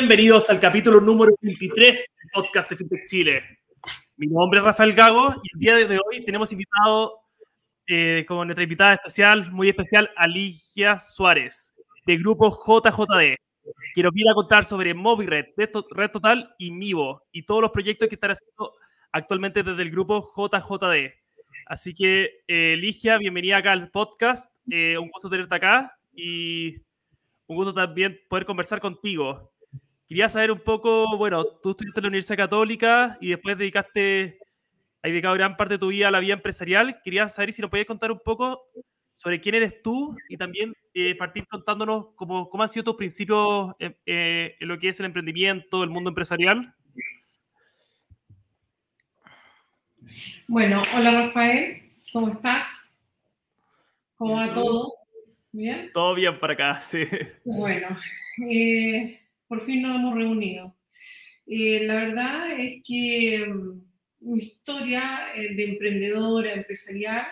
Bienvenidos al capítulo número 23 del podcast de FinTech Chile. Mi nombre es Rafael Gago y el día de hoy tenemos invitado eh, nuestra invitada especial, muy especial, Alicia Suárez, de grupo JJD, que nos viene a contar sobre MobiRed, Red Total y Mivo, y todos los proyectos que están haciendo actualmente desde el grupo JJD. Así que, eh, Ligia, bienvenida acá al podcast. Eh, un gusto tenerte acá y un gusto también poder conversar contigo. Quería saber un poco, bueno, tú estuviste en la Universidad Católica y después dedicaste, has dedicado gran parte de tu vida a la vida empresarial. Quería saber si nos podías contar un poco sobre quién eres tú y también eh, partir contándonos cómo, cómo han sido tus principios eh, en lo que es el emprendimiento, el mundo empresarial. Bueno, hola Rafael, ¿cómo estás? ¿Cómo va todo? ¿Bien? Todo bien para acá, sí. Bueno, eh, por fin nos hemos reunido. Eh, la verdad es que mm, mi historia eh, de emprendedora, empresarial,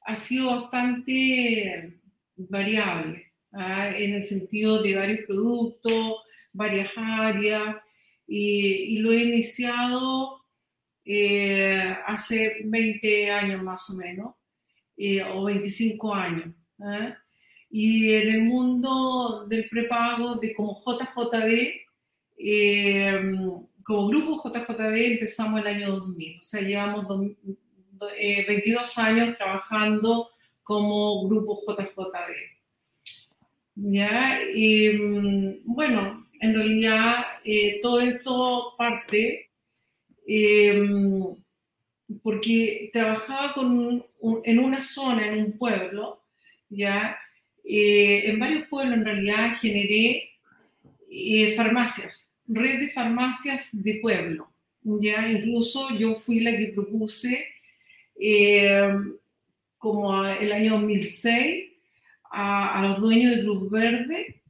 ha sido bastante variable, ¿ah? en el sentido de varios productos, varias áreas, y, lo he iniciado eh, hace 20 años más o menos, o 25 años. ¿ah? Y en el mundo del prepago, de como JJD, eh, como grupo JJD empezamos el año 2000, o sea, llevamos 22 eh, años trabajando como grupo JJD. ¿Ya? Mm, bueno, en realidad eh, todo esto parte porque trabajaba con en una zona, en un pueblo, ¿ya? Eh, en varios pueblos en realidad generé eh, farmacias, red de farmacias de pueblo. Ya incluso yo fui la que propuse eh, como el año 2006 a, los dueños de Cruz Verde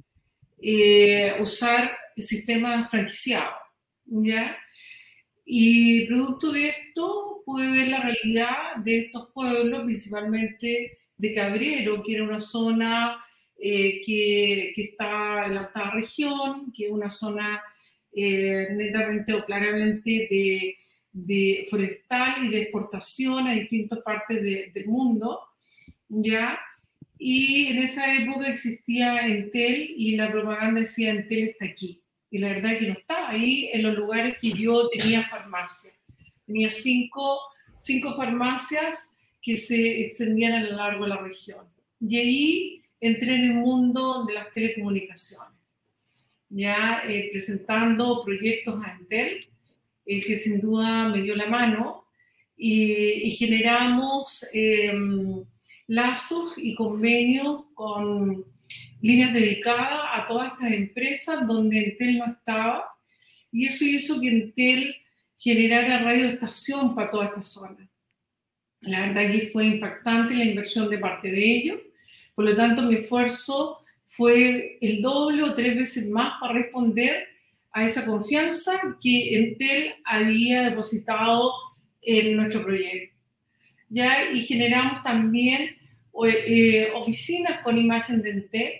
usar el sistema franquiciado. ¿ya? Y producto de esto pude ver la realidad de estos pueblos, principalmente de Cabrero, que era una zona eh, que, que, está en la octava región, que es una zona eh, netamente o claramente de, de, forestal y de exportación a distintas partes del mundo, ¿ya? Y en esa época existía Entel y la propaganda decía Entel está aquí. Y la verdad es que no estaba ahí en los lugares que yo tenía farmacia. Tenía cinco, cinco farmacias que se extendían a lo largo de la región. Y ahí entré en el mundo de las telecomunicaciones, ya eh, presentando proyectos a Entel, el que sin duda me dio la mano, y, generamos em, lazos y convenios con líneas dedicadas a todas estas empresas donde Entel no estaba, y eso hizo que Entel generara radioestación para toda esta zona. La verdad que fue impactante la inversión de parte de ellos. Por lo tanto, mi esfuerzo fue el doble o tres veces más para responder a esa confianza que Entel había depositado en nuestro proyecto. ¿Ya? Y generamos también eh, oficinas con imagen de Entel.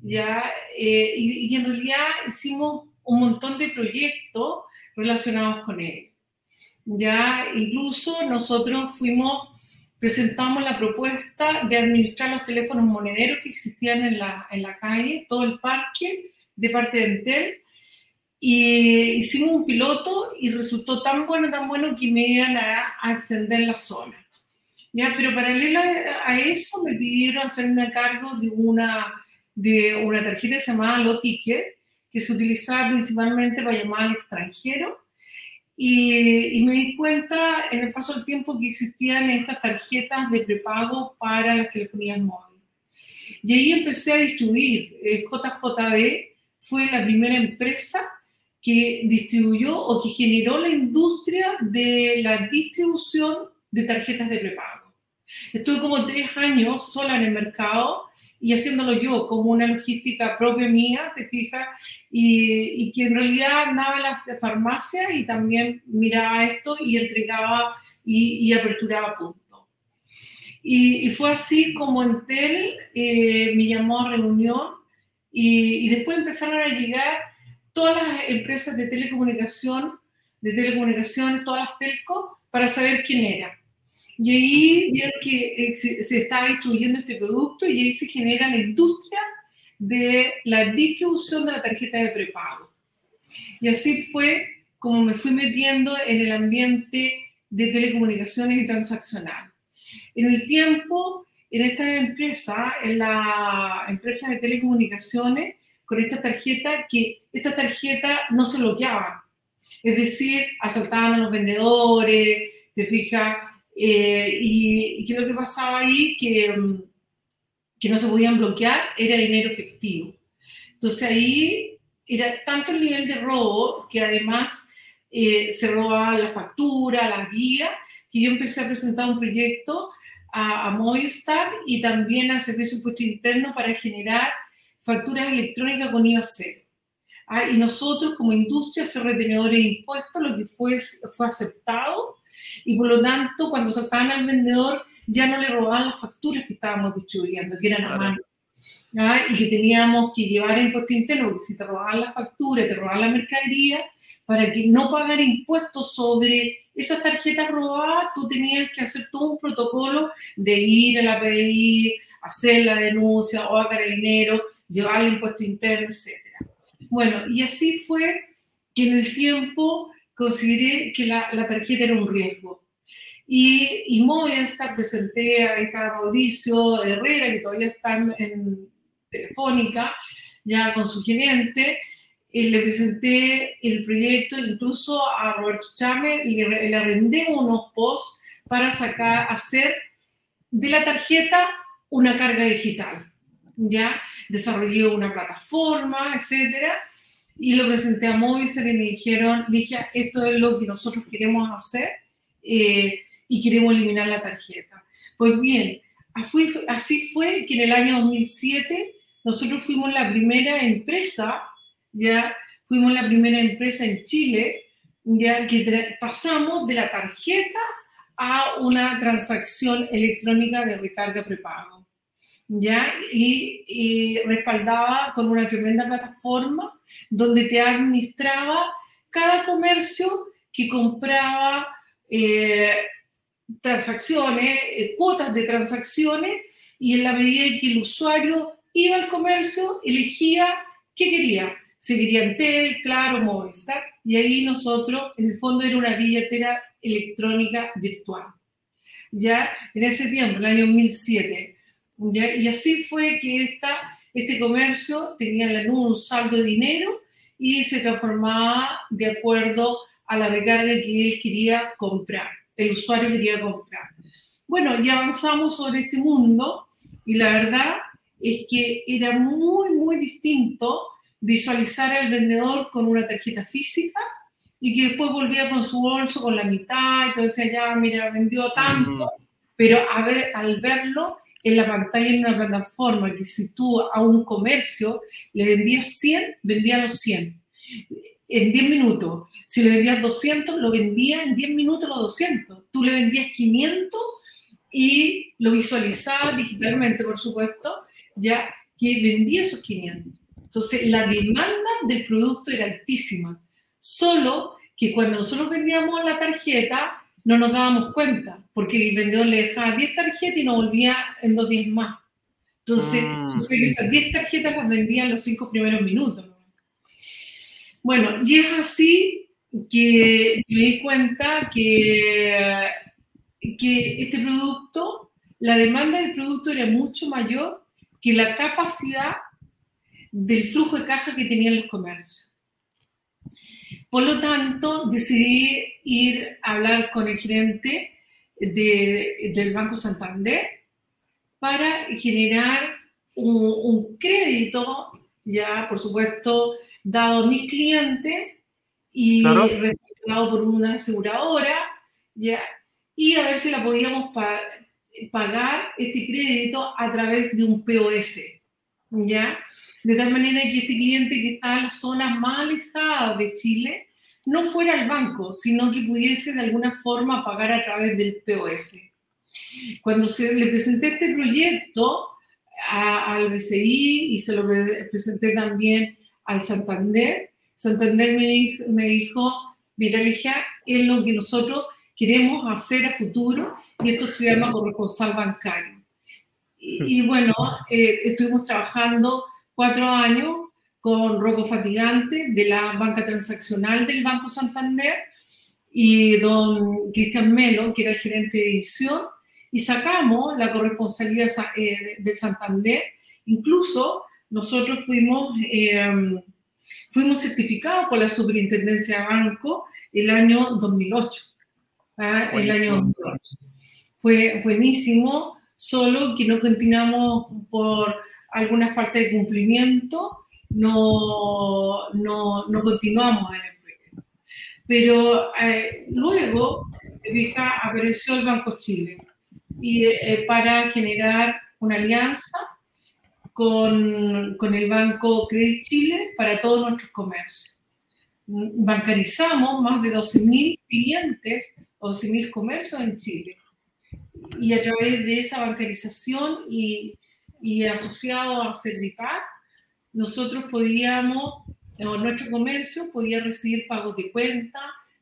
¿ya? Eh, y, y en realidad hicimos un montón de proyectos relacionados con él. Ya incluso nosotros fuimos, presentamos la propuesta de administrar los teléfonos monederos que existían en la, en la calle, todo el parque de parte de Entel. Y hicimos un piloto y resultó tan bueno, tan bueno que me iban a, a extender la zona. Ya, pero paralelo a eso me pidieron hacerme cargo de una, de una tarjeta que se llamaba Loticket, que se utilizaba principalmente para llamar al extranjero y, me di cuenta en el paso del tiempo que existían estas tarjetas de prepago para las telefonías móviles. Y ahí empecé a distribuir. JJD fue la primera empresa que distribuyó o que generó la industria de la distribución de tarjetas de prepago. Estuve como tres años sola en el mercado y haciéndolo yo como una logística propia mía, te fijas, y, que en realidad andaba en la farmacia y también miraba esto y entregaba y, y aperturaba puntos. Y, y, fue así como Entel eh, me llamó a reunión y, y, después empezaron a llegar todas las empresas de telecomunicación, de telecomunicaciones, todas las telcos, para saber quién era. Y ahí vieron que se, se está distribuyendo este producto y ahí se genera la industria de la distribución de la tarjeta de prepago. Y así fue como me fui metiendo en el ambiente de telecomunicaciones y transaccional. En el tiempo, en esta empresa, en la empresa de telecomunicaciones, con esta tarjeta, que esta tarjeta no se bloqueaba. Es decir, asaltaban a los vendedores, te fijas, eh, y, es lo que pasaba ahí, que mm, que no se podían bloquear era dinero efectivo. Entonces ahí era tanto el nivel de robo que además eh, se robaba la factura, la guía, que yo empecé a presentar un proyecto a, a Movistar y también a Servicio Impuesto Interno para generar facturas electrónicas con IVA cero. Ah, y nosotros como industria, ser retenedores de impuestos, lo que fue, fue aceptado y por lo tanto cuando saltaban al vendedor ya no le robaban las facturas que estábamos distribuyendo, que eran a mano. y que teníamos que llevar el impuesto interno, porque si te robaban la factura, te robaban la mercadería, para que no pagar impuestos sobre esas tarjetas robadas, tú tenías que hacer todo un protocolo de ir a la PDI, hacer la denuncia o a carabinero, llevar el impuesto interno, etc. Bueno, y así fue que en el tiempo consideré que la, la tarjeta era un riesgo. Y, y Movistar presenté a Mauricio Herrera, que todavía está en, Telefónica, ya con su gerente, y le presenté el proyecto, incluso a Roberto Chame, le, le arrendé unos posts para sacar, hacer de la tarjeta una carga digital. ¿ya? Desarrollé una plataforma, etcétera, y lo presenté a Movistar y me dijeron, dije, esto es lo que nosotros queremos hacer eh, y queremos eliminar la tarjeta. Pues bien, así fue que en el año 2007 nosotros fuimos la primera empresa, ya fuimos la primera empresa en Chile, ya que pasamos de la tarjeta a una transacción electrónica de recarga prepago. ¿Ya? Y, respaldada con una tremenda plataforma donde te administraba cada comercio que compraba eh, transacciones, eh, cuotas de transacciones, y en la medida que el usuario iba al comercio, elegía qué quería. Si quería Entel, Claro, Movistar, y ahí nosotros, en el fondo, era una billetera electrónica virtual. Ya en ese tiempo, en el año 2007, y así fue que esta, este comercio tenía en la un saldo de dinero y se transformaba de acuerdo a la recarga que él quería comprar, el usuario quería comprar. Bueno, y avanzamos sobre este mundo y la verdad es que era muy, muy distinto visualizar al vendedor con una tarjeta física y que después volvía con su bolso con la mitad decía, ya, mira, vendió tanto, pero a ver, al verlo en la pantalla en una plataforma que si tú a un comercio le vendías 100, vendía los 100 en 10 minutos. Si le vendías 200, lo vendía en 10 minutos los 200. Tú le vendías 500 y lo visualizabas digitalmente, por supuesto, ya que vendía esos 500. Entonces, la demanda del producto era altísima. Solo que cuando nosotros vendíamos la tarjeta, no nos dábamos cuenta, porque el vendedor le dejaba 10 tarjetas y no volvía en dos días más. Entonces, mm. que esas 10 tarjetas las vendía en los 5 primeros minutos. Bueno, y es así que me di cuenta que, que este producto, la demanda del producto era mucho mayor que la capacidad del flujo de caja que tenían los comercios. Por lo tanto, decidí ir a hablar con el gerente del Banco Santander para generar un, crédito, ya por supuesto, dado a mis clientes y respaldado por una aseguradora, ya, y a ver si la podíamos pagar este crédito a través de un POS, ¿ya? De tal manera que este cliente que está en las zonas más alejadas de Chile no fuera al banco, sino que pudiese de alguna forma pagar a través del POS. Cuando se le presenté este proyecto al BCI y se lo presenté también al Santander, Santander me, me dijo, mira, Ligia, es lo que nosotros queremos hacer a futuro y esto se llama corresponsal bancario. Y, bueno, eh, estuvimos trabajando cuatro años con Rocco Fatigante de la banca transaccional del Banco Santander y don Cristian Melo, que era el gerente de edición, y sacamos la corresponsabilidad eh, de Santander. Incluso nosotros fuimos, eh, fuimos certificados por la Superintendencia de Banco el año 2008. ¿ah? El año 2008. Fue buenísimo, solo que no continuamos por alguna falta de cumplimiento, no, no, no continuamos en el proyecto. Pero eh, luego, fija, apareció el Banco Chile y, eh, para generar una alianza con, con el Banco Credit Chile para todos nuestros comercios. Bancarizamos más de 12.000 clientes, 12.000 comercios en Chile. Y a través de esa bancarización y, y asociado a Servipar, nosotros podíamos, nuestro comercio podía recibir pagos de cuenta,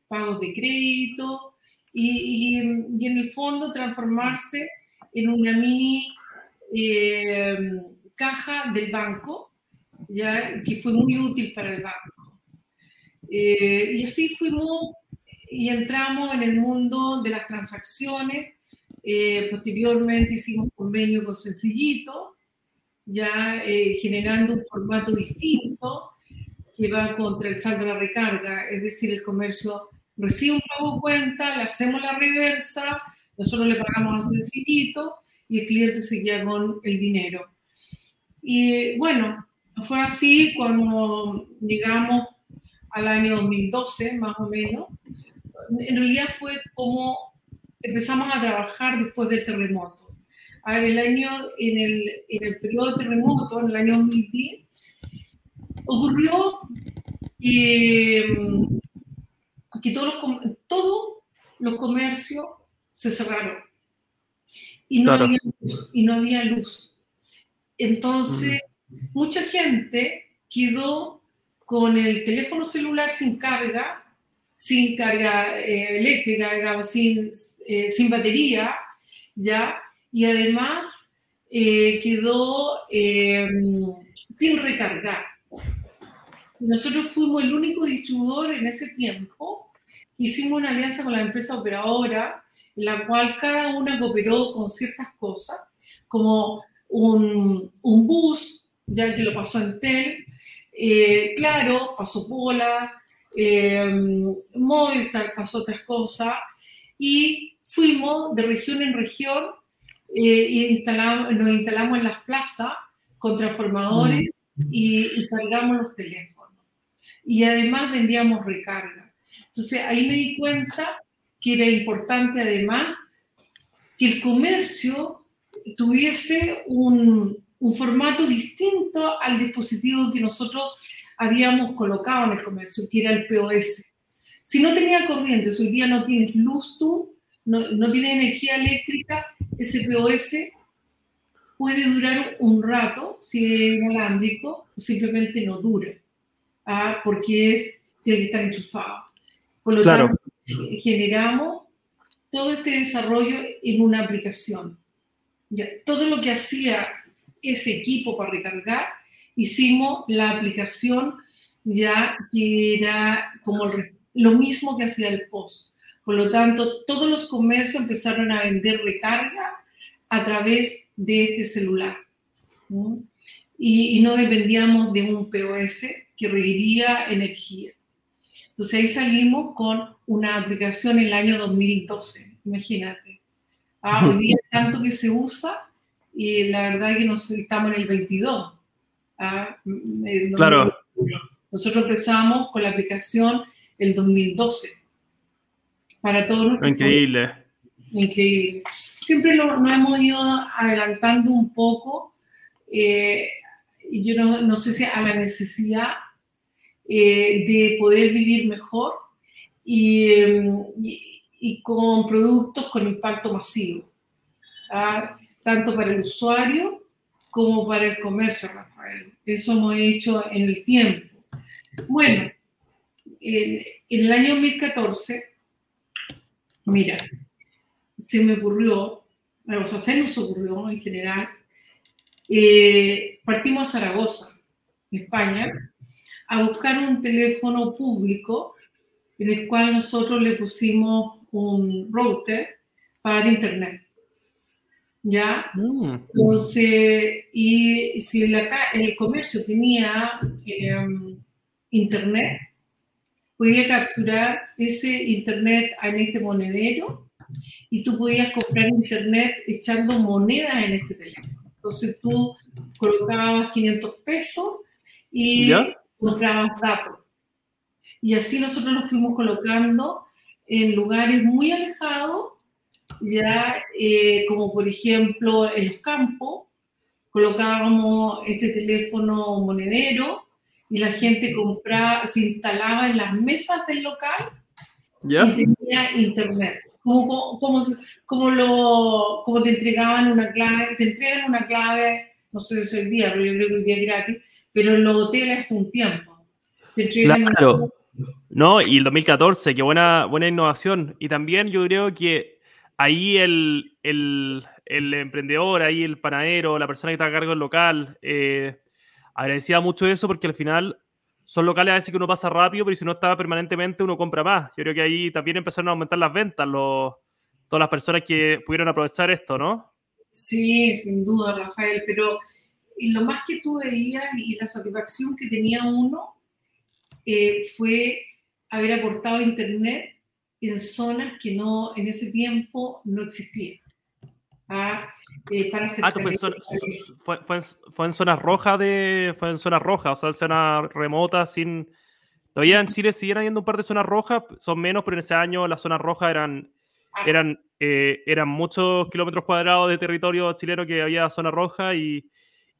pagos de crédito y, y, en el fondo transformarse en una mini eh, caja del banco, ya, que fue muy útil para el banco. Eh, y así fuimos y entramos en el mundo de las transacciones. Eh, posteriormente hicimos convenio con Sencillito, ya eh, generando un formato distinto que va contra el saldo de la recarga, es decir, el comercio recibe un pago cuenta, le hacemos la reversa, nosotros le pagamos a Sencillito y el cliente se queda con el dinero. Y bueno, fue así cuando llegamos al año 2012, más o menos. En realidad fue como empezamos a trabajar después del terremoto. A ver, el año, en el, en el periodo de terremoto, en el año 2010, ocurrió que, que todos, los, todos los comercios se cerraron y no, había, y no había luz. Entonces, mucha gente quedó con el teléfono celular sin carga, sin carga eh, eléctrica, digamos, sin, eh, sin batería, ¿ya? Y además eh, quedó sin recargar. Nosotros fuimos el único distribuidor en ese tiempo. Hicimos una alianza con la empresa operadora, en la cual cada una cooperó con ciertas cosas, como un, un bus, ya que lo pasó en TEL, eh, claro, pasó Pola, eh, Movistar pasó otras cosas, y fuimos de región en región eh, y instalamos, nos instalamos en las plazas con transformadores mm. y, y, cargamos los teléfonos. Y además vendíamos recarga. Entonces ahí me di cuenta que era importante además que el comercio tuviese un, un formato distinto al dispositivo que nosotros habíamos colocado en el comercio, que era el POS. Si no tenía corriente, hoy día no tienes luz tú, no, no tienes energía eléctrica, ese POS puede durar un rato si es inalámbrico simplemente no dura, ¿ah? porque es, tiene que estar enchufado. Por lo tanto, generamos todo este desarrollo en una aplicación todo lo que hacía ese equipo para recargar, hicimos la aplicación ya que era como lo mismo que hacía el post. Por lo tanto, todos los comercios empezaron a vender recarga a través de este celular. Y, y, no dependíamos de un POS que requería energía. Entonces ahí salimos con una aplicación en el año 2012, imagínate. Ah, hoy día tanto que se usa y la verdad es que nos, estamos en el 22. Ah, claro. Nosotros empezamos con la aplicación el 2012 para todos nuestros Increíble. Increíble. Siempre nos no hemos ido adelantando un poco, eh, yo no, no, sé si a la necesidad eh, de poder vivir mejor y, y y con productos con impacto masivo, ¿ah? tanto para el usuario como para el comercio, Rafael. Eso hemos hecho en el tiempo. Bueno, en, el año 2014, mira, se me ocurrió, o sea, se nos ocurrió en general, eh, partimos a Zaragoza, España, a buscar un teléfono público en el cual nosotros le pusimos un router para internet. ¿Ya? Mm. Entonces, y si el comercio tenía em, internet, podía capturar ese internet en este monedero y tú podías comprar internet echando monedas en este teléfono. Entonces tú colocabas 500 pesos y comprabas datos. Y así nosotros nos fuimos colocando en lugares muy alejados, ya eh, como por ejemplo en los campos, colocábamos este teléfono monedero y la gente compraba, se instalaba en las mesas del local y tenía internet. Como, como, como, lo, como te entregaban una clave, te entregan una clave, no sé si hoy día, pero yo creo que hoy día es gratis, pero en los hoteles hace un tiempo. Te claro. No, y el 2014, qué buena, buena innovación. Y también yo creo que ahí el, el, el emprendedor, ahí el panadero, la persona que está a cargo del local, eh, agradecía mucho eso porque al final son locales a veces que uno pasa rápido, pero si no está permanentemente uno compra más. Yo creo que ahí también empezaron a aumentar las ventas los, todas las personas que pudieron aprovechar esto, ¿no? Sí, sin duda, Rafael, pero y lo más que tú veías y la satisfacción que tenía uno eh, fue haber aportado Internet en zonas que no, en ese tiempo no existían. ¿ah? Eh, para ah, fue, fue, fue, en zonas rojas de, fue en zonas rojas, o sea, en zonas remotas, sin... Todavía en Chile siguen habiendo un par de zonas rojas, son menos, pero en ese año las zonas rojas eran, ah. eran, eh, eran muchos kilómetros cuadrados de territorio chileno que había zona roja y,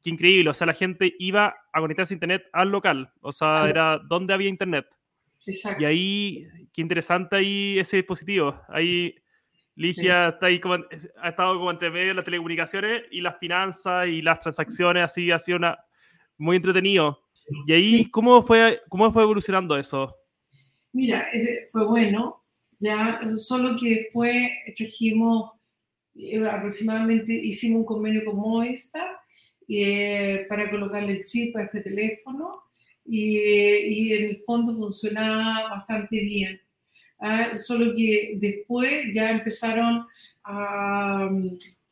qué increíble, o sea, la gente iba a conectarse a internet al local, o sea, era donde había internet. Exacto. Y ahí, qué interesante ahí ese dispositivo. Ahí Ligia está ahí como, ha estado como entre medio de las telecomunicaciones y las finanzas y las transacciones, así ha sido una, muy entretenido. Y ahí, ¿cómo, fue, ¿cómo fue evolucionando eso? Mira, fue bueno, ya solo que después trajimos, eh, aproximadamente hicimos un convenio con Movistar eh, para colocarle el chip a este teléfono y, y, en el fondo funcionaba bastante bien. ¿Ah? Solo que después ya empezaron a,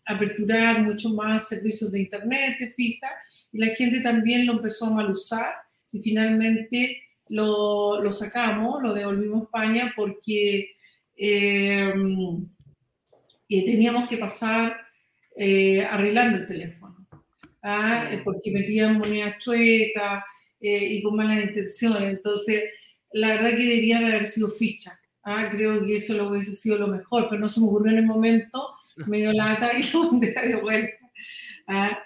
aperturar mucho más servicios de internet, fija, y la gente también lo empezó a mal usar y finalmente lo, lo sacamos, lo devolvimos a España porque eh, eh, teníamos que pasar arreglando el teléfono. ¿ah? porque metían monedas chuecas eh, y con malas intenciones. Entonces, la verdad que deberían haber sido fichas. ¿Ah? Creo que eso lo hubiese sido lo mejor, pero no se me ocurrió en el momento, me dio lata y lo mandé de vuelta. ¿ah?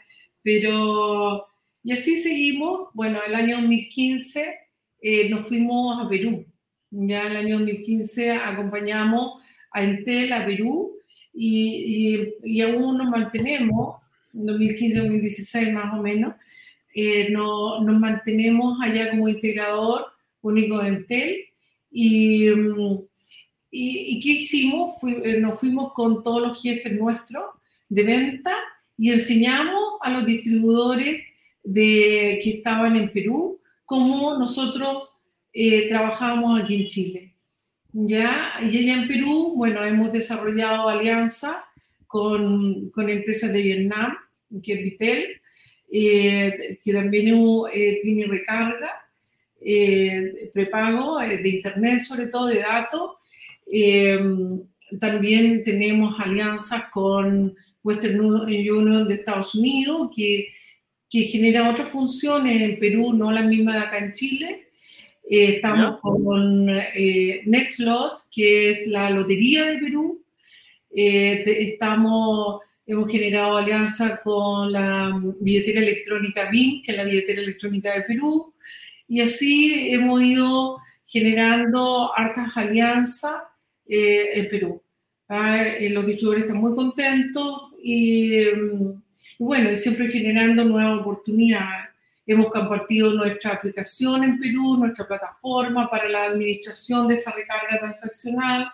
Pero, y así seguimos. Bueno, el año 2015 eh, nos fuimos a Perú. Ya el año 2015 acompañamos a Entel a Perú y, y, y aún nos mantenemos 2015-2016 más o menos, eh, no, nos mantenemos allá como integrador único de Entel. Y, mm, y, ¿qué hicimos? Eh, nos fuimos con todos los jefes nuestros de venta y enseñamos a los distribuidores de, que estaban en Perú cómo nosotros eh, trabajábamos aquí en Chile. ¿Ya? Y allá en Perú, bueno, hemos desarrollado alianzas con, con empresas de Vietnam, que es Vitel, eh, que también eh, tiene recarga, eh, prepago eh, de internet, sobre todo de datos. también tenemos alianzas con Western Union de Estados Unidos, que, que genera otras funciones en Perú, no las mismas de acá en Chile. estamos con Nextlot, que es la lotería de Perú. estamos Hemos generado alianza con la billetera electrónica BIM, que es la billetera electrónica de Perú, y así hemos ido generando hartas alianzas eh, en Perú. Ah, eh, los distribuidores están muy contentos y, mm, bueno, y siempre generando nuevas oportunidades. hemos compartido nuestra aplicación en Perú, nuestra plataforma para la administración de esta recarga transaccional.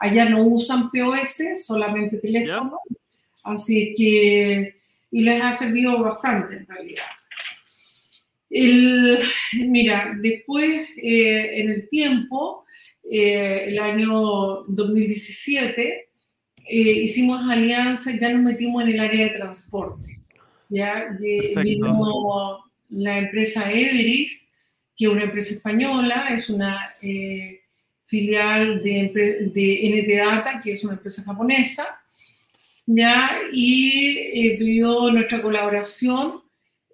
Allá no usan POS, solamente teléfono. Así que, y les ha servido bastante en realidad. El, mira, después, eh, en el tiempo, eh, el año 2017, eh, hicimos alianzas, ya nos metimos en el área de transporte. Ya vino la empresa Everis, que es una empresa española, es una filial de, de NT Data, que es una empresa japonesa, ya, y pidió nuestra colaboración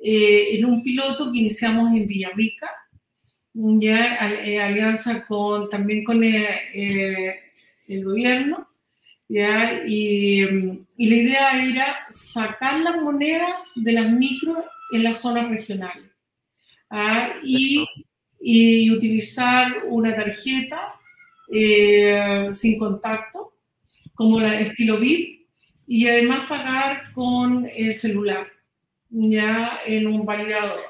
eh, en un piloto que iniciamos en Villarrica, ya eh, alianza con, también con el, eh, el gobierno, ¿ya? Y, y, la idea era sacar las monedas de las micro en las zonas regionales ¿ah? y, y, utilizar una tarjeta sin contacto, como la estilo VIP, y además pagar con el celular ya en un validador.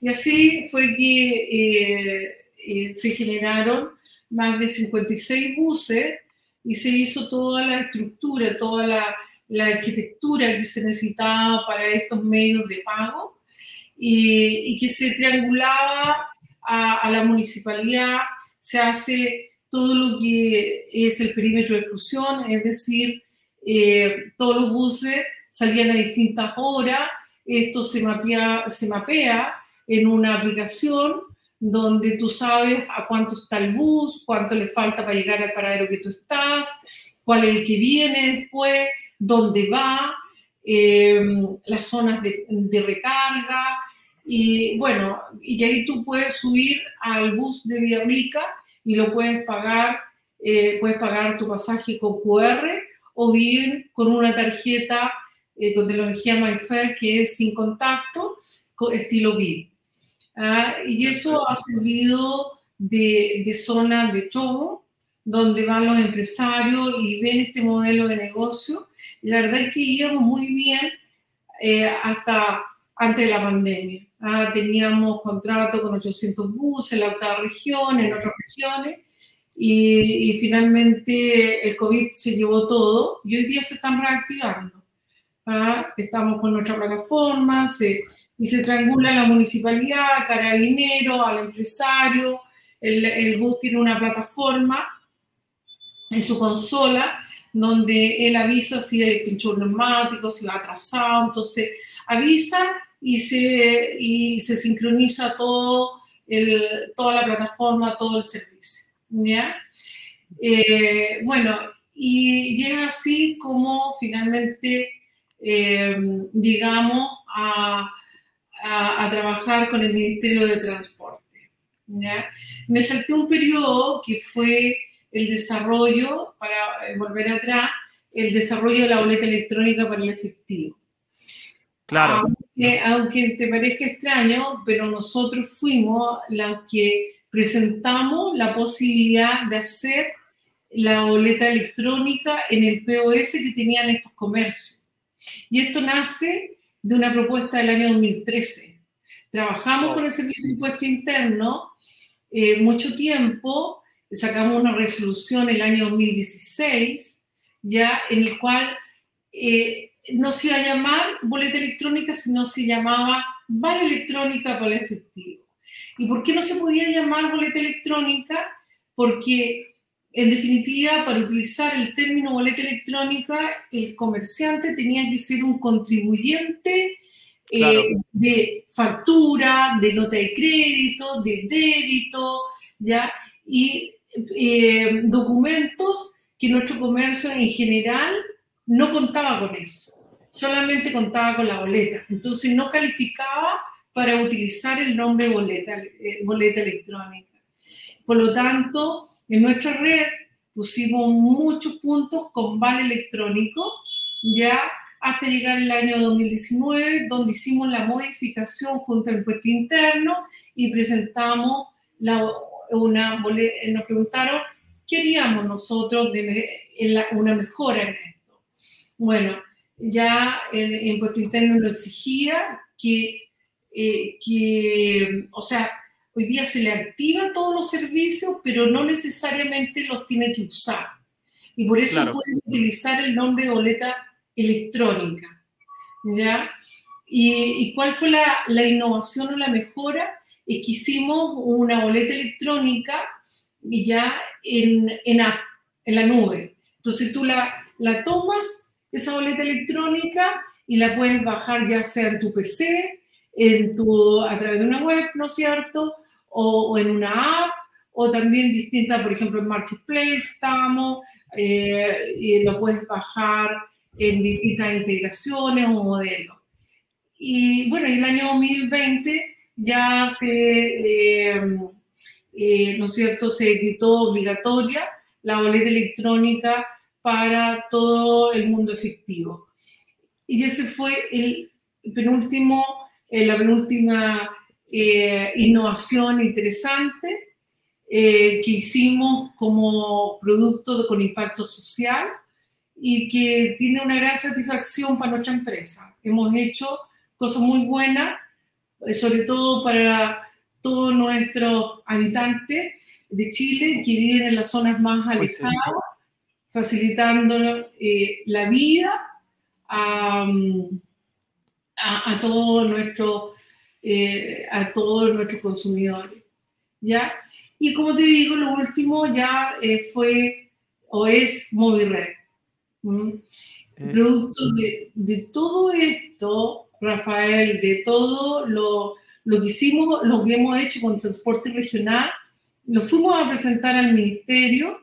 Y así fue que eh, eh, se generaron más de 56 buses y se hizo toda la estructura, toda la, la arquitectura que se necesitaba para estos medios de pago y, y que se triangulaba a, a, la municipalidad, se hace todo lo que es el perímetro de exclusión, es decir, eh, todos los buses salían a distintas horas, esto se mapea, en una aplicación donde tú sabes a cuánto está el bus, cuánto le falta para llegar al paradero que tú estás, cuál es el que viene después, dónde va, eh, las zonas de, de, recarga, y bueno, y ahí tú puedes subir al bus de Villarrica y lo puedes pagar, eh, puedes pagar tu pasaje con QR o bien con una tarjeta eh, con tecnología MyFair que es sin contacto, estilo VIP. ¿ah? y eso ha servido de, de zona de show, donde van los empresarios y ven este modelo de negocio. Y la verdad es que íbamos muy bien eh, hasta antes de la pandemia. ¿ah? teníamos contrato con 800 buses en la octava región, en otras regiones, y, y, finalmente el COVID se llevó todo y hoy día se están reactivando. Estamos con nuestra plataforma y se triangula la municipalidad, carabinero, al empresario, el, bus tiene una plataforma en su consola donde él avisa si pinchó un neumático, si va atrasado, entonces avisa y se, y se sincroniza todo el, toda la plataforma, todo el servicio. ¿ya? Eh, bueno, y llega así como finalmente eh, digamos, a, a, a, trabajar con el Ministerio de Transporte. ¿ya? Me salté un periodo que fue el desarrollo, para eh, volver atrás, el desarrollo de la boleta electrónica para el efectivo. Claro. Aunque, aunque te parezca extraño, pero nosotros fuimos los que presentamos la posibilidad de hacer la boleta electrónica en el POS que tenían estos comercios. Y esto nace de una propuesta del año 2013. Trabajamos con el Servicio de Impuesto Interno eh, mucho tiempo, sacamos una resolución el año 2016, ya en el cual eh, no se iba a llamar boleta electrónica, sino se llamaba vale electrónica para el efectivo. ¿Y por qué no se podía llamar boleta electrónica? Porque en definitiva, para utilizar el término boleta electrónica, el comerciante tenía que ser un contribuyente eh, de factura, de nota de crédito, de débito, ¿ya? Y eh, documentos que nuestro comercio en general no contaba con eso, solamente contaba con la boleta. Entonces no calificaba para utilizar el nombre boleta, eh, boleta electrónica. Por lo tanto, en nuestra red pusimos muchos puntos con vale electrónico, ya hasta llegar el año 2019, donde hicimos la modificación junto al impuesto interno y presentamos la, una nos preguntaron qué haríamos nosotros de una mejora en esto. Bueno, ya el impuesto interno lo exigía que eh, que, o sea, hoy día se le activa todos los servicios, pero no necesariamente los tiene que usar. Y por eso puede utilizar el nombre de boleta electrónica. ¿Ya? ¿Y, cuál fue la, la, innovación o la mejora? Es que hicimos una boleta electrónica y ya en, en app, en la nube. Entonces tú la, la tomas, esa boleta electrónica, y la puedes bajar ya sea en tu PC, en tu, a través de una web, ¿no es cierto? O, en una app, o también distinta, por ejemplo, en Marketplace estamos, eh, y lo puedes bajar en distintas integraciones o modelos. Y bueno, en el año 2020 ya se, eh, eh, ¿no es cierto?, se editó obligatoria la boleta electrónica para todo el mundo efectivo. Y ese fue el penúltimo, eh, la penúltima innovación interesante que hicimos como producto con impacto social y que tiene una gran satisfacción para nuestra empresa. Hemos hecho cosas muy buenas, eh, sobre todo para todos nuestros habitantes de Chile que viven en las zonas más alejadas, facilitando eh, la vida a, a, a todos nuestros eh, a todos nuestros consumidores. ¿ya? Y como te digo, lo último ya fue o es MobiRed. Producto de, de todo esto, Rafael, de todo lo, lo, que hicimos, lo que hemos hecho con transporte regional, lo fuimos a presentar al ministerio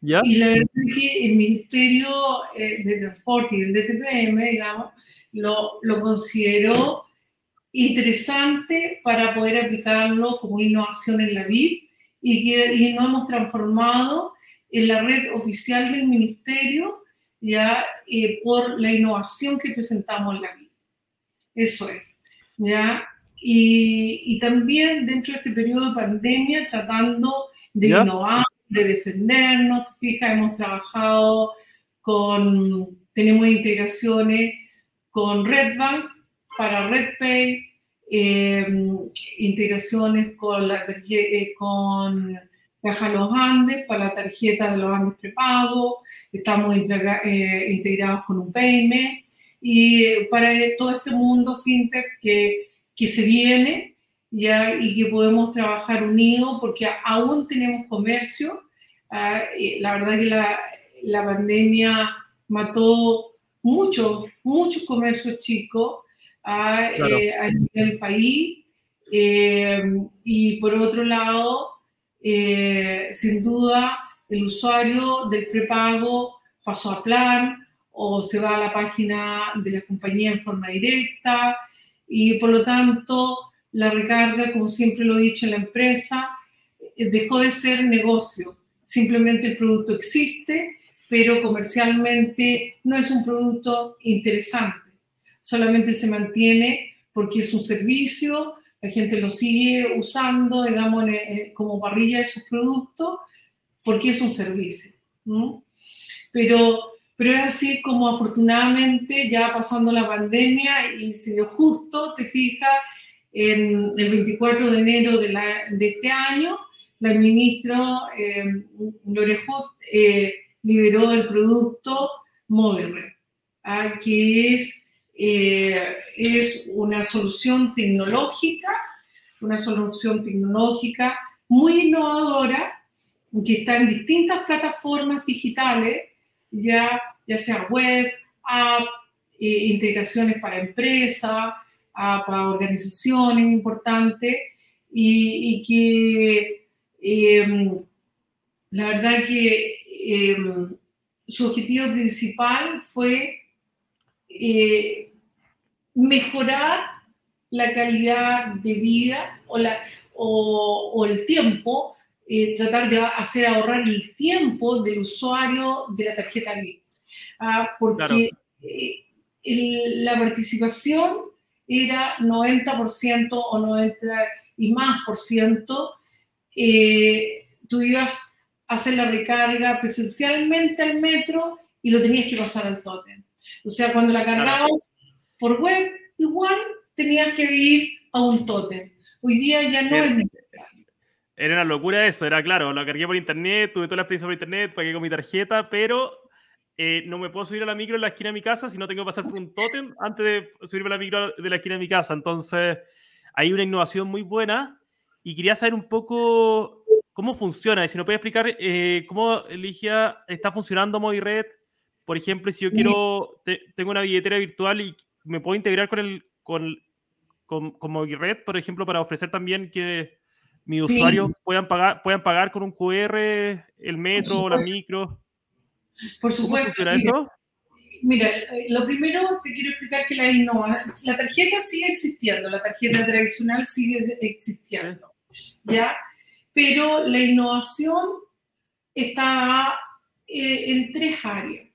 y la verdad es que el Ministerio eh, de Transporte y el DTPM, digamos, lo, lo consideró interesante para poder aplicarlo como innovación en la VIP y que y nos hemos transformado en la red oficial del ministerio ya eh, por la innovación que presentamos en la vida. Eso es, ¿ya? Y, y, también dentro de este periodo de pandemia tratando de innovar, de defendernos, fija, hemos trabajado con, tenemos integraciones con Redbank para RedPay, eh, integraciones con, la, eh, con Caja Los Andes para la tarjeta de los Andes prepago, estamos eh, integrados con un payment y para todo este mundo fintech que, que se viene ya y que podemos trabajar unidos porque aún tenemos comercio. Ah, la verdad que la, la pandemia mató muchos, muchos comercios chicos ah, eh, a, nivel país. Eh, y por otro lado, eh, sin duda el usuario del prepago pasó a plan o se va a la página de la compañía en forma directa y por lo tanto la recarga, como siempre lo he dicho en la empresa, eh, dejó de ser negocio. Simplemente el producto existe, pero comercialmente no es un producto interesante. Solamente se mantiene porque es un servicio, la gente lo sigue usando, digamos, como parrilla de sus productos, porque es un servicio. Pero, pero es así como afortunadamente ya pasando la pandemia y se dio justo, te fijas, en el 24 de enero de, este año, la ministra eh, eh liberó el producto MobiRed, ¿ah? que es eh, es una solución tecnológica, una solución tecnológica muy innovadora que está en distintas plataformas digitales, ya, ya sea web, app, eh, integraciones para empresas, para organizaciones importantes, y, que em, la verdad que em, su objetivo principal fue eh, mejorar la calidad de vida o, la, o, el tiempo, eh, tratar de hacer ahorrar el tiempo del usuario de la tarjeta VIP. Ah, porque eh, la participación era 90% o 90 y más por ciento, tú ibas a hacer la recarga presencialmente al metro y lo tenías que pasar al tótem. O sea, cuando la cargabas por web, igual tenías que ir a un tótem. Hoy día ya no es necesario. Era una locura eso, era claro, lo cargué por internet, tuve toda la experiencia por internet, pagué con mi tarjeta, pero eh, no me puedo subir a la micro en la esquina de mi casa si no tengo que pasar por un tótem antes de subirme a la micro de la esquina de mi casa. Entonces, hay una innovación muy buena y quería saber un poco cómo funciona. Y si no puede explicar eh, cómo Ligia está funcionando MobiRed. Por ejemplo, si yo quiero, tengo una billetera virtual y me puedo integrar con el con, con, con MobiRed, por ejemplo, para ofrecer también que mis usuarios puedan pagar, puedan pagar con un QR el metro o la micro. Por supuesto. ¿Cómo funciona mira, Mira, eh, lo primero te quiero explicar que la la tarjeta sigue existiendo, la tarjeta tradicional sigue existiendo, ¿ya? Pero la innovación está eh, en tres áreas,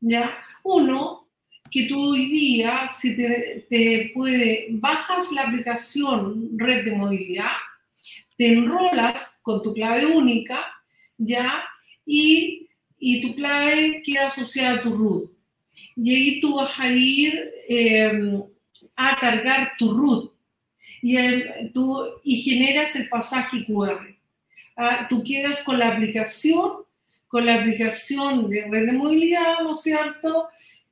¿ya? Uno, que tú hoy día, si te, te puede, bajas la aplicación Red de Movilidad, te enrolas con tu clave única, ¿ya? Y, y tu clave queda asociada a tu root. Y ahí tú vas a ir em, a cargar tu root y, tú, y generas el pasaje QR. Ah, tú quedas con la aplicación, con la aplicación de red de movilidad, ¿no es cierto?,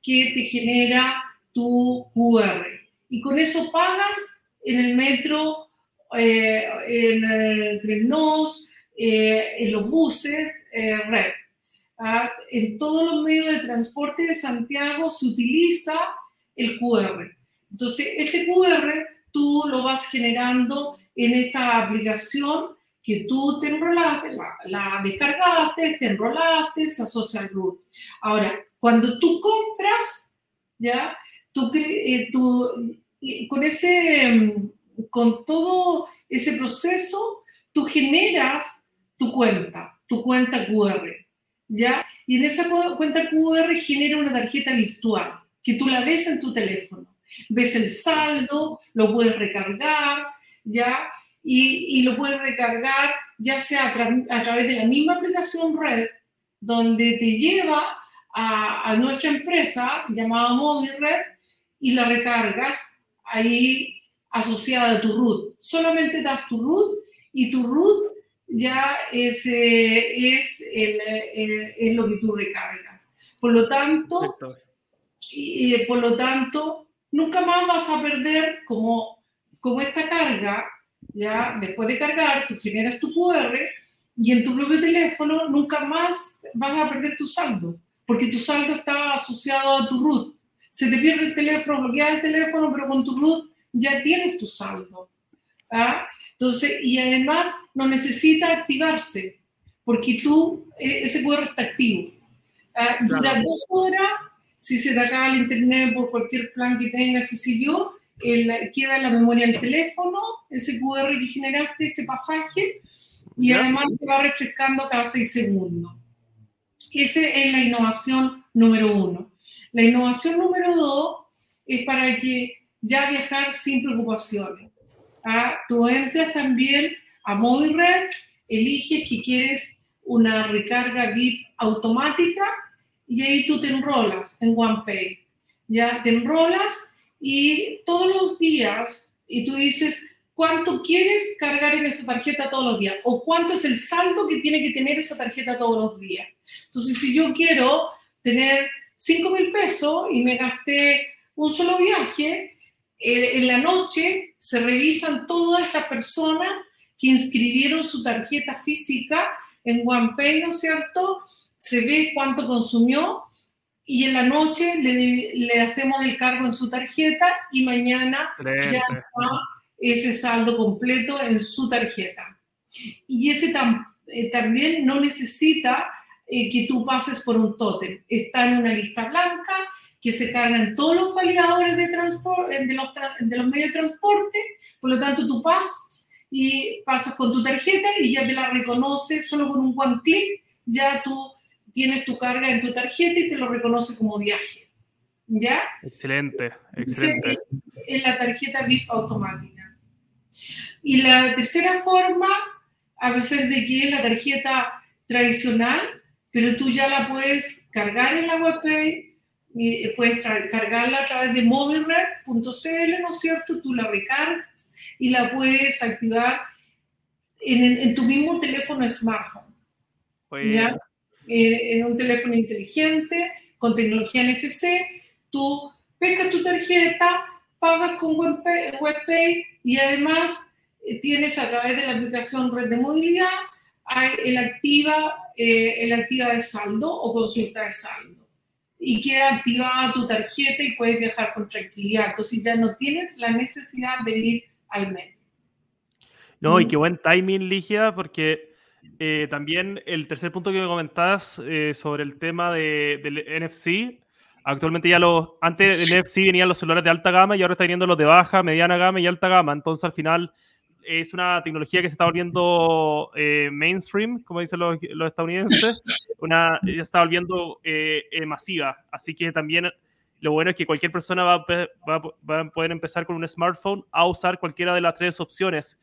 que te genera tu QR. Y con eso pagas en el metro eh, en el tren eh, en los buses, eh, red. Ah, en todos los medios de transporte de Santiago se utiliza el QR. Entonces, este QR tú lo vas generando en esta aplicación que tú te enrolaste, la, descargaste, te enrolaste, se asocia al root. Ahora, cuando tú compras, ¿ya? Tú, tú con ese con todo ese proceso, tú generas tu cuenta, tu cuenta QR, ¿ya? Y en esa cuenta QR genera una tarjeta virtual que tú la ves en tu teléfono. Ves el saldo, lo puedes recargar, ¿ya? Y, lo puedes recargar ya sea a, través de la misma aplicación red, donde te lleva a, a nuestra empresa llamada Red y la recargas ahí asociada a tu root. Solamente das tu root y tu root ya es, eh, es, el, lo que tú recargas. Por lo tanto, y, por lo tanto, nunca más vas a perder como, como esta carga, ya después de cargar, tú generas tu QR y en tu propio teléfono nunca más vas a perder tu saldo, porque tu saldo está asociado a tu root. Se te pierde el teléfono, bloquea el teléfono, pero con tu root ya tienes tu saldo. ¿ah? Entonces, y además no necesita activarse, porque tú, e, ese QR está activo. ¿ah? Dura dos horas, si se te acaba el internet por cualquier plan que tengas, qué sé yo, queda en la memoria del teléfono, ese QR que generaste, ese pasaje, y además se va refrescando cada seis segundos. Esa es la innovación número uno. La innovación número dos es para que ya viajar sin preocupaciones. ¿ah? Tú entras también a Red, eliges que quieres una recarga VIP automática y ahí tú te enrolas en OnePay. Ya te enrolas y todos los días, y tú dices, ¿cuánto quieres cargar en esa tarjeta todos los días? ¿O cuánto es el saldo que tiene que tener esa tarjeta todos los días? Entonces, si yo quiero tener 5 mil pesos y me gasté un solo viaje, en la noche se revisan todas estas personas que inscribieron su tarjeta física en OnePay, ¿no es cierto? Se ve cuánto consumió y en la noche le, hacemos el cargo en su tarjeta y mañana ya está ese saldo completo en su tarjeta. Y ese eh, también no necesita eh, que tú pases por un tótem. Está en una lista blanca que se cargan todos los validadores de, transporte, de, los, de los medios de transporte, por lo tanto tú pasas y pasas con tu tarjeta y ya te la reconoce solo con un one click, ya tú tienes tu carga en tu tarjeta y te lo reconoce como viaje. ¿Ya? Excelente, excelente. Es la tarjeta VIP automática. Y la tercera forma, a pesar de que es la tarjeta tradicional, pero tú ya la puedes cargar en la webpage, y puedes cargarla a través de mobilred.cl, ¿no es cierto? Tú la recargas y la puedes activar en, tu mismo teléfono smartphone. ¿ya? En, un teléfono inteligente con tecnología NFC, tú pescas tu tarjeta, pagas con WebPay y además eh, tienes a través de la aplicación Red de Movilidad el activa, eh, el activa de saldo o consulta de saldo. Y queda activada tu tarjeta y puedes viajar con tranquilidad. Entonces ya no tienes la necesidad de ir al metro. No, y qué buen timing, Ligia, porque eh, también el tercer punto que me comentabas eh, sobre el tema de, del NFC, actualmente ya los, antes del NFC venían los celulares de alta gama y ahora está viniendo los de baja, mediana gama y alta gama. Entonces al final es una tecnología que se está volviendo eh, mainstream, como dicen los, los estadounidenses, una, ya está volviendo eh, eh, masiva. Así que también lo bueno es que cualquier persona va, va, va, a poder empezar con un smartphone a usar cualquiera de las tres opciones.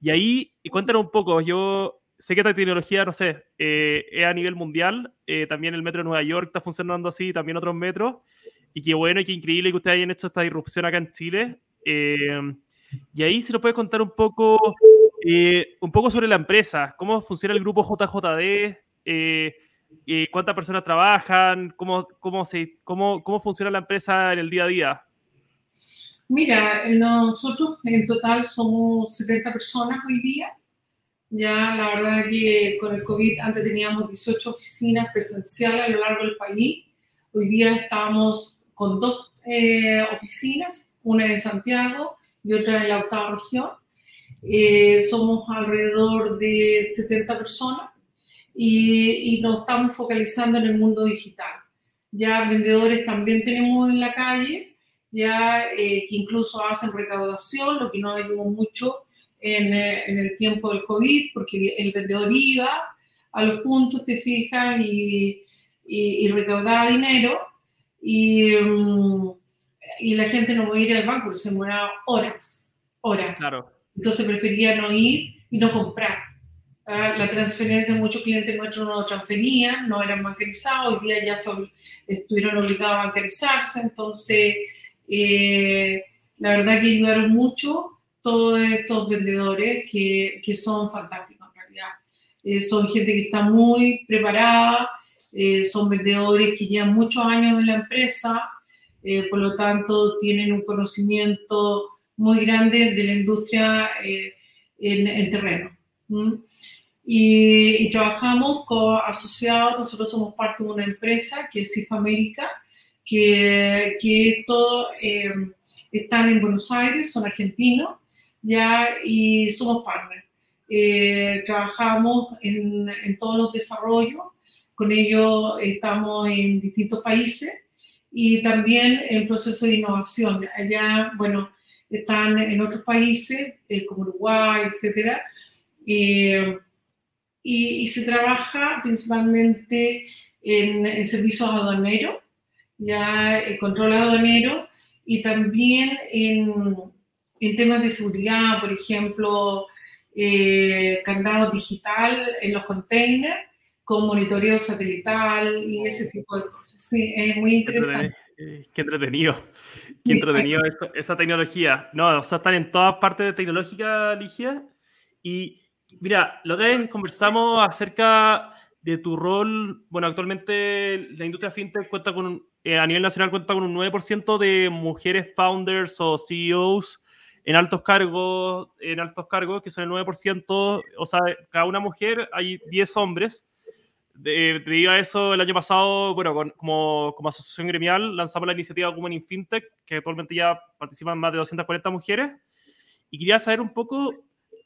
Y ahí, y cuéntanos un poco, yo sé que esta tecnología, no sé, es a nivel mundial, también el metro de Nueva York está funcionando así, también otros metros, y qué bueno y qué increíble que ustedes hayan hecho esta irrupción acá en Chile. Y ahí se nos puede contar un poco, eh, un poco sobre la empresa, cómo funciona el grupo JJD, eh, eh, cuántas personas trabajan, cómo, cómo, se, cómo, funciona la empresa en el día a día. Mira, nosotros en total somos 70 personas hoy día. Ya la verdad que con el COVID antes teníamos 18 oficinas presenciales a lo largo del país. Hoy día estamos con dos oficinas, una en Santiago y otra en la octava región. Eh, somos alrededor de 70 personas y, y, nos estamos focalizando en el mundo digital. Ya vendedores también tenemos en la calle, ya eh, que incluso hacen recaudación, lo que nos ayudó mucho en, eh, en, el tiempo del COVID, porque el, vendedor iba a los puntos, te fijas, y, y, y recaudaba dinero. Y, um, y la gente no podía ir al banco se demoraba horas, horas. Claro. Entonces prefería no ir y no comprar. ¿Ah? La transferencia, muchos clientes nuestros no transferían, no eran bancarizados, hoy día ya son, estuvieron obligados a bancarizarse, entonces eh, la verdad que ayudaron mucho todos estos vendedores que, que son fantásticos en realidad. Eh, son gente que está muy preparada, eh, son vendedores que llevan muchos años en la empresa, eh, por lo tanto tienen un conocimiento muy grande de la industria eh, en, terreno. Y, trabajamos con asociados, nosotros somos parte de una empresa que es CIF América, que, que eh, están en Buenos Aires, son argentinos, ya, y somos partners. trabajamos en, en todos los desarrollos, con ellos estamos en distintos países y también el proceso de innovación. Allá, bueno, están en otros países, eh, como Uruguay, etcétera, eh, y, se trabaja principalmente en, servicios aduaneros, ya el control aduanero, y también en, en temas de seguridad, por ejemplo, eh, digital en los containers, con monitoreo satelital y ese tipo de cosas. Sí, es muy interesante. Qué entretenido, qué entretenido esa tecnología. No, o sea, están en todas partes de tecnológica, Ligia. Y mira, la otra vez conversamos acerca de tu rol. Bueno, actualmente la industria fintech cuenta con, eh, a nivel nacional cuenta con un 9% de mujeres founders o CEOs en altos cargos, en altos cargos, que son el 9%, o sea, cada una mujer hay 10 hombres debido a eso, el año pasado, bueno, como, como asociación gremial, lanzamos la iniciativa Women in FinTech, que actualmente ya participan más de 240 mujeres. Y quería saber un poco,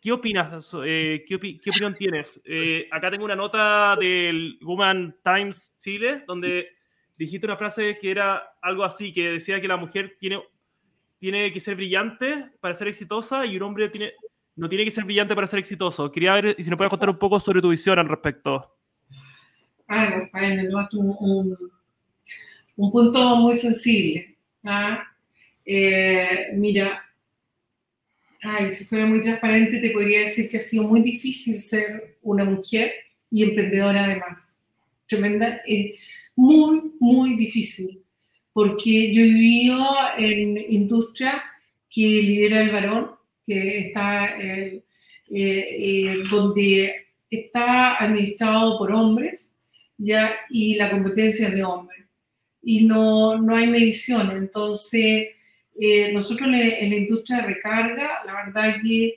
¿qué opinas? Eh, qué, opinión tienes? Eh, acá tengo una nota del Woman Times Chile, donde dijiste una frase que era algo así, que decía que la mujer tiene, tiene que ser brillante para ser exitosa y un hombre tiene, no tiene que ser brillante para ser exitoso. Quería ver si nos puedes contar un poco sobre tu visión al respecto. Ah, Rafael, me tomaste un, un, punto muy sensible. ¿ah? Eh, mira, ay, si fuera muy transparente, te podría decir que ha sido muy difícil ser una mujer y emprendedora además. Tremenda, eh, muy, muy difícil. Porque yo he vivido en industria que lidera el varón, que está eh, eh, donde está administrado por hombres ya y la competencia es de hombres y no, no hay medición. Entonces, eh, nosotros en la industria de recarga, la verdad que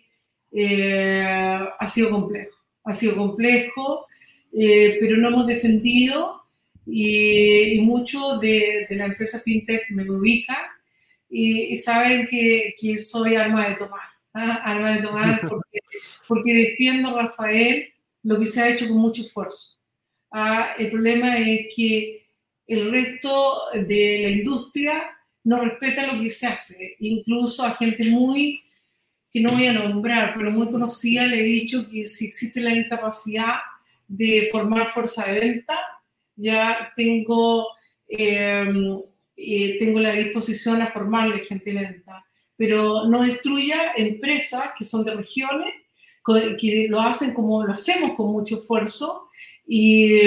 ha sido complejo, ha sido complejo, pero no hemos defendido y, y mucho de, de, la empresa FinTech me ubica y, y saben que, que soy arma de tomar arma de tomar, porque, porque, defiendo a Rafael lo que se ha hecho con mucho esfuerzo. El problema es que el resto de la industria no respeta lo que se hace, incluso a gente muy, que no voy a nombrar, pero muy conocida, le he dicho que si existe la incapacidad de formar fuerza de venta, ya tengo, eh, eh, tengo la disposición a formarle gente de venta. Pero no destruya empresas que son de regiones, que lo hacen como lo hacemos con mucho esfuerzo y,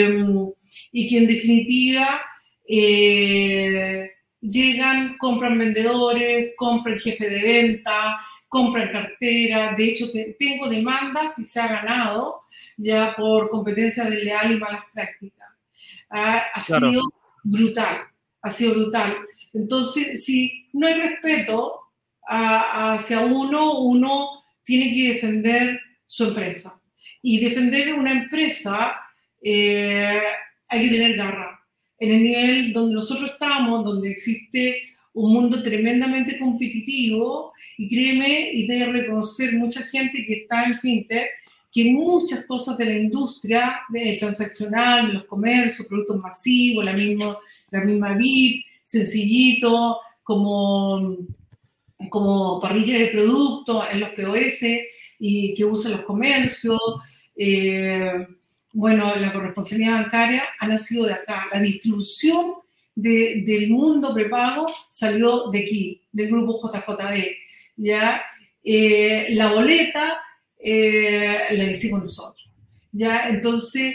y que en definitiva eh, llegan, compran vendedores, compran jefe de venta, compran cartera. De hecho, tengo demandas y se ha ganado ya por competencia desleal y malas prácticas. Ha, ha claro. sido brutal, ha sido brutal. Entonces, si no hay respeto, hacia uno, uno tiene que defender su empresa. Y defender una empresa eh, hay que tener garra. En el nivel donde nosotros estamos, donde existe un mundo tremendamente competitivo, y créeme, y debe reconocer mucha gente que está en fintech, que muchas cosas de la industria de, transaccional, de los comercios, productos masivos, la misma, la misma BIT, sencillito, como como parrilla de producto en los POS y que usan los comercios. Eh, bueno, la corresponsabilidad bancaria ha nacido de acá. La distribución de, del mundo prepago salió de aquí, del grupo JJD. ¿ya? Eh, la boleta eh, la hicimos nosotros. ¿ya? Entonces,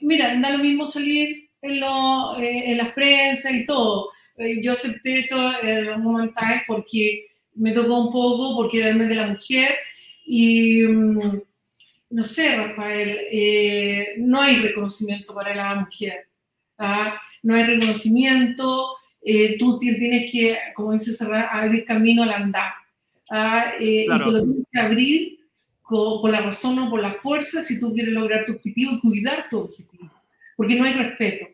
mira, da lo mismo salir en, lo, en las prensas y todo eh, yo acepté esto en los momentos porque me tocó un poco, porque era el mes de la mujer y mm, no sé, Rafael, eh, no hay reconocimiento para la mujer, ¿ah? no hay reconocimiento, eh, tú tienes que, como dices, abrir camino al andar ¿ah? y te lo tienes que abrir por la razón o por la fuerza si tú quieres lograr tu objetivo y cuidar tu objetivo, porque no hay respeto.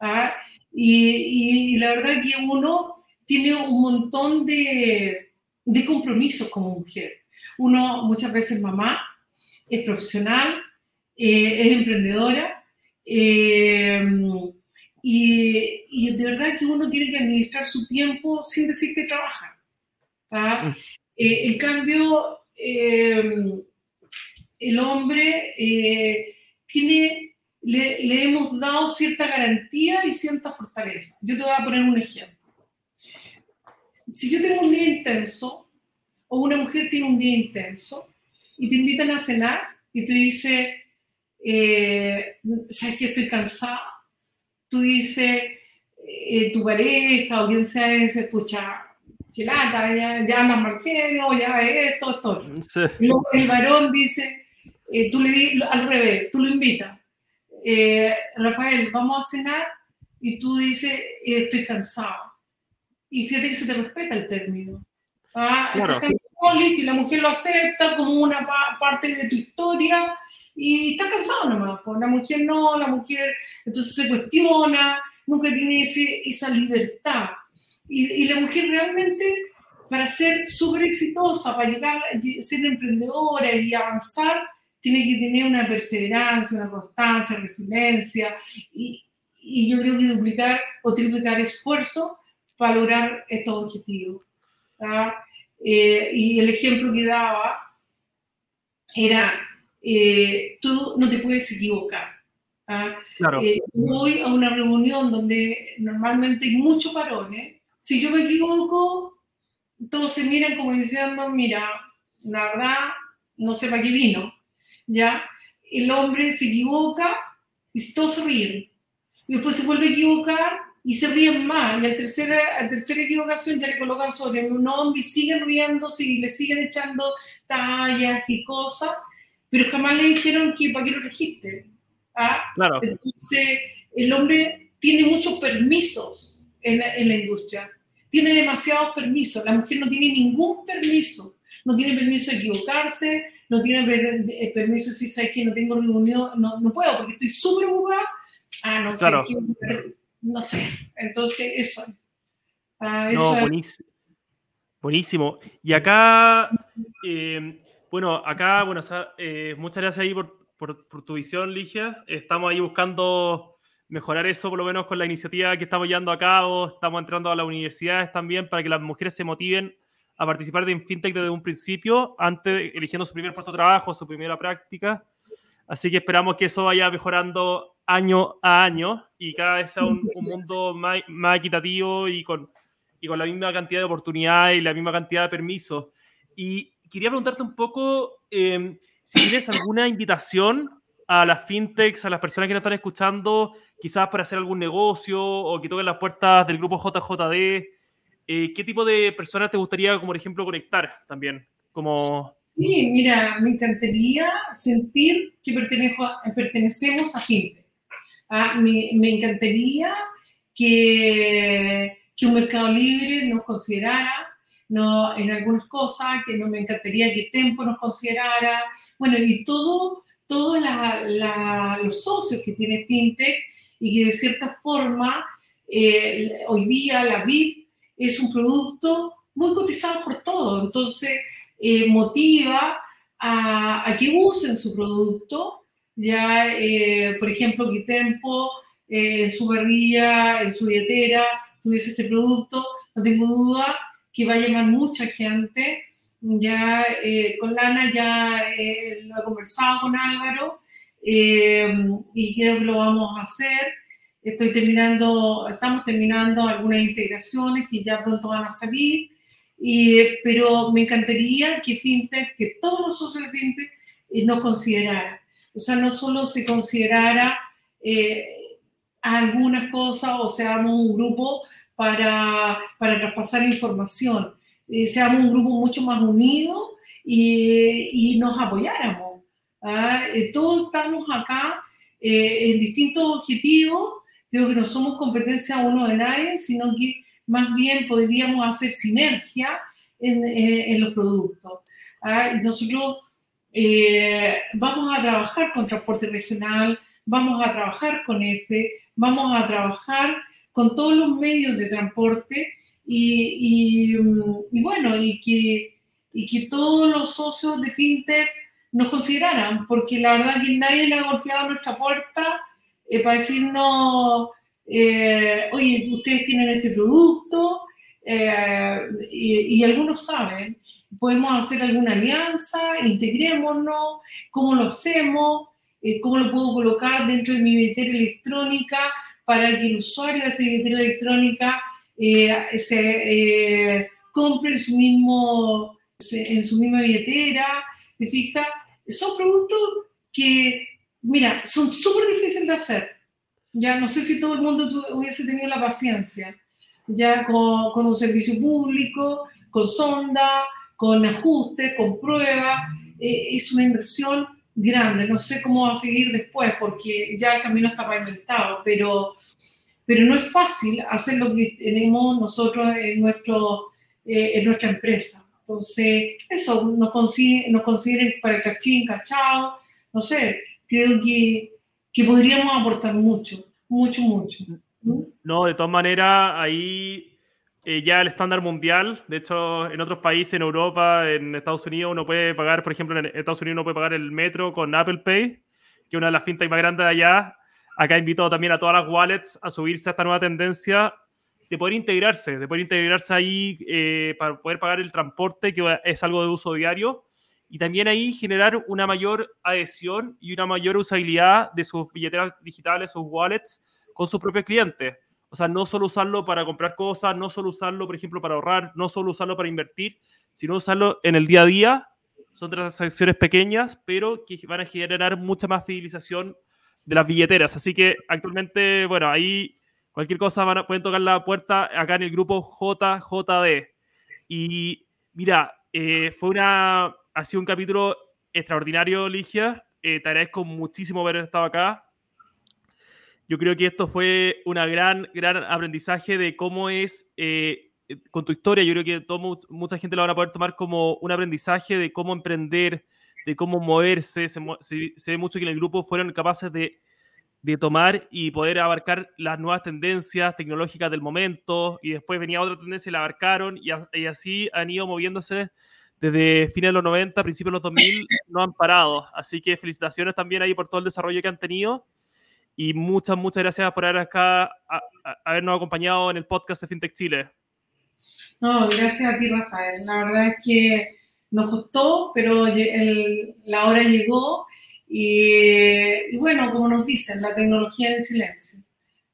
¿ah? Y, la verdad que uno tiene un montón de, de compromisos como mujer. Uno muchas veces mamá, es profesional, eh, es emprendedora eh, y, y, de verdad que uno tiene que administrar su tiempo sin decir que trabaja. ¿ah? Mm. Eh, en cambio, el hombre tiene le, hemos dado cierta garantía y cierta fortaleza. Yo te voy a poner un ejemplo. Si yo tengo un día intenso, o una mujer tiene un día intenso, y te invitan a cenar, y te dice, eh, ¿sabes que estoy cansada? Tú dices, eh, tu pareja o quien sea dice, pucha, chelata, ya, ya andas mal genio, ya esto, esto. Sí. Luego el varón dice, eh, tú le al revés, tú lo invitas Rafael, vamos a cenar y tú dices, estoy cansado. Y fíjate que se te respeta el término. Ah, Estás cansado, listo, y la mujer lo acepta como una parte de tu historia y está cansado nomás. Pues la mujer no, la mujer entonces se cuestiona, nunca tiene ese, esa libertad. Y, y la mujer realmente, para ser súper exitosa, para llegar a ser emprendedora y avanzar, tiene que tener una perseverancia, una constancia, resiliencia y, y yo creo que duplicar o triplicar esfuerzo para lograr estos objetivos. Eh, y el ejemplo que daba era, eh, tú no te puedes equivocar. Claro. Eh, voy a una reunión donde normalmente hay muchos varones. Si yo me equivoco, todos se miran como diciendo, mira, la verdad, no sé para qué vino. ¿ya? El hombre se equivoca y todos se ríen. Y después se vuelve a equivocar y se ríen más. Y al tercera, a tercera equivocación ya le colocan sobre un nombre y siguen riéndose y le siguen echando tallas y cosas, pero jamás le dijeron que para qué lo registre. ¿ah? Claro. Entonces, el hombre tiene muchos permisos en la, en la industria. Tiene demasiados permisos. La mujer no tiene ningún permiso. No tiene permiso de equivocarse, no tiene permiso de decir, ¿sabes que no tengo reunión? No, no puedo porque estoy súper ocupada. Ah, no Claro. sé. ¿Qué- no sé. Entonces, eso. Ah, No, eso es- buenísimo. Buenísimo. Y acá, eh, bueno, acá, bueno, eh, muchas gracias ahí por, por- por tu visión, Ligia. Estamos ahí buscando mejorar eso, por lo menos con la iniciativa que estamos llevando a cabo. Estamos entrando a las universidades también para que las mujeres se motiven a participar de FinTech desde un principio, antes eligiendo su primer puesto de trabajo, su primera práctica. Así que esperamos que eso vaya mejorando año a año y cada vez sea un, un mundo más, más equitativo y con, y con la misma cantidad de oportunidades y la misma cantidad de permisos. Y quería preguntarte un poco eh, si tienes alguna invitación a las fintechs, a las personas que nos están escuchando, quizás para hacer algún negocio o que toquen las puertas del grupo JJD. Eh, ¿Qué tipo de personas te gustaría, como por ejemplo, conectar también? Como, Sí, mira, me encantaría sentir que pertenezco pertenecemos a FinTech. Ah, me, encantaría que, que un mercado libre nos considerara no, en algunas cosas, que no me encantaría que Tempo nos considerara, bueno, y todo, todos los socios que tiene FinTech y que de cierta forma eh, hoy día la VIP es un producto muy cotizado por todo, entonces eh, motiva a, a que usen su producto, ya, eh, por ejemplo, que Tempo eh, su parrilla, en su billetera, tuviese este producto, no tengo duda que va a llamar mucha gente. Ya eh, con Lana ya eh, lo he conversado con Álvaro eh, y creo que lo vamos a hacer. Estoy terminando, estamos terminando algunas integraciones que ya pronto van a salir, pero me encantaría que FinTech, que todos los socios de FinTech eh, nos consideraran. O sea, no solo se considerara eh, algunas cosas o seamos un grupo para, para traspasar información, eh, seamos un grupo mucho más unido y, y nos apoyáramos. ¿ah? Eh, todos estamos acá eh, en distintos objetivos, digo que no somos competencia uno de nadie, sino que más bien podríamos hacer sinergia en, eh, en los productos. ¿ah? Nosotros eh, vamos a trabajar con transporte regional, vamos a trabajar con EFE, vamos a trabajar con todos los medios de transporte y, y bueno, y que, todos los socios de FinTech nos consideraran, porque la verdad que nadie le ha golpeado nuestra puerta eh, para decirnos, eh, oye, ustedes tienen este producto, eh, y, algunos saben, podemos hacer alguna alianza, integrémonos, cómo lo hacemos, eh, cómo lo puedo colocar dentro de mi billetera electrónica para que el usuario de esta billetera electrónica eh, se compre en su, mismo, en su misma billetera, ¿te fijas? Son productos que, mira, son súper difíciles de hacer. Ya no sé si todo el mundo hubiese tenido la paciencia, ya con, con un servicio público, con sonda, con ajustes, con pruebas. Eh, es una inversión grande. No sé cómo va a seguir después porque ya el camino está pavimentado, pero, pero no es fácil hacer lo que tenemos nosotros en, eh, nuestra empresa. Entonces, eso, nos, consigue, nos consideren para el cachín, cachao, no sé, creo que, que podríamos aportar mucho, mucho, mucho. No, de todas maneras, ahí eh, ya el estándar mundial, de hecho, en otros países, en Europa, en Estados Unidos, uno puede pagar, por ejemplo, en Estados Unidos uno puede pagar el metro con Apple Pay, que es una de las fintech más grandes de allá. Acá invito también a todas las wallets a subirse a esta nueva tendencia de poder integrarse, de poder integrarse ahí eh, para poder pagar el transporte, que es algo de uso diario, y también ahí generar una mayor adhesión y una mayor usabilidad de sus billeteras digitales, sus wallets, con sus propios clientes. O sea, no solo usarlo para comprar cosas, no solo usarlo, por ejemplo, para ahorrar, no solo usarlo para invertir, sino usarlo en el día a día. Son transacciones pequeñas, pero que van a generar mucha más fidelización de las billeteras. Así que actualmente, bueno, ahí Cualquier cosa van pueden tocar la puerta acá en el grupo JJD. Y mira, eh, fue una, ha sido un capítulo extraordinario, Ligia. Eh, te agradezco muchísimo haber estado acá. Yo creo que esto fue una gran, gran aprendizaje de cómo es eh, con tu historia. Yo creo que todo, mucha gente lo van a poder tomar como un aprendizaje de cómo emprender, de cómo moverse. Se, ve mucho que en el grupo fueron capaces de, de, tomar y poder abarcar las nuevas tendencias tecnológicas del momento. Y después venía otra tendencia y la abarcaron. Y, y así han ido moviéndose desde fines de los 90, principios de los 2000, no han parado. Así que felicitaciones también ahí por todo el desarrollo que han tenido. Y muchas, muchas gracias por haber acá, habernos acompañado en el podcast de FinTech Chile. No, gracias a ti, Rafael. La verdad es que nos costó, pero la hora llegó. Y, bueno, como nos dicen, la tecnología en el silencio.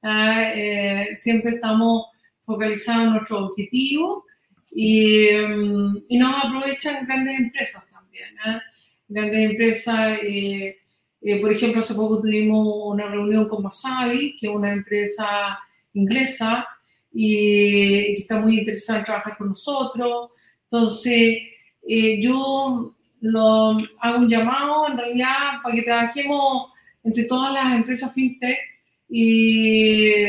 Ah, eh, siempre estamos focalizados en nuestro objetivo y, mm, y nos aprovechan grandes empresas también. ¿eh? Grandes empresas, eh, eh, por ejemplo, hace poco tuvimos una reunión con Masabi, que es una empresa inglesa y que está muy interesada en trabajar con nosotros. Entonces, yo lo, hago un llamado en realidad para que trabajemos entre todas las empresas fintech y,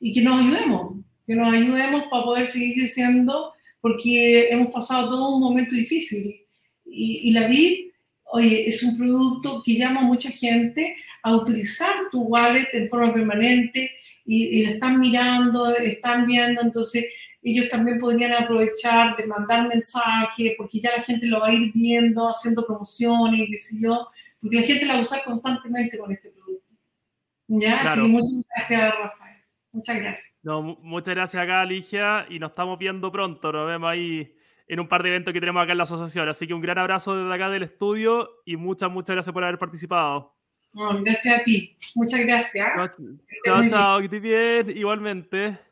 y que nos ayudemos, que nos ayudemos para poder seguir creciendo, porque hemos pasado todo un momento difícil. Y, la VIP, oye, es un producto que llama a mucha gente a utilizar tu wallet en forma permanente y, y la están mirando, están viendo, entonces ellos también podrían aprovechar de mandar mensajes, porque ya la gente lo va a ir viendo, haciendo promociones, qué sé yo, porque la gente la va a usar constantemente con este producto. ¿Ya? Así que muchas gracias, Rafael. Muchas gracias. No, muchas gracias acá, Ligia, y nos estamos viendo pronto. Nos vemos ahí en un par de eventos que tenemos acá en la asociación. Así que un gran abrazo desde acá del estudio y muchas, muchas gracias por haber participado. gracias a ti. Muchas gracias. Chao, chao, que estés bien. Igualmente.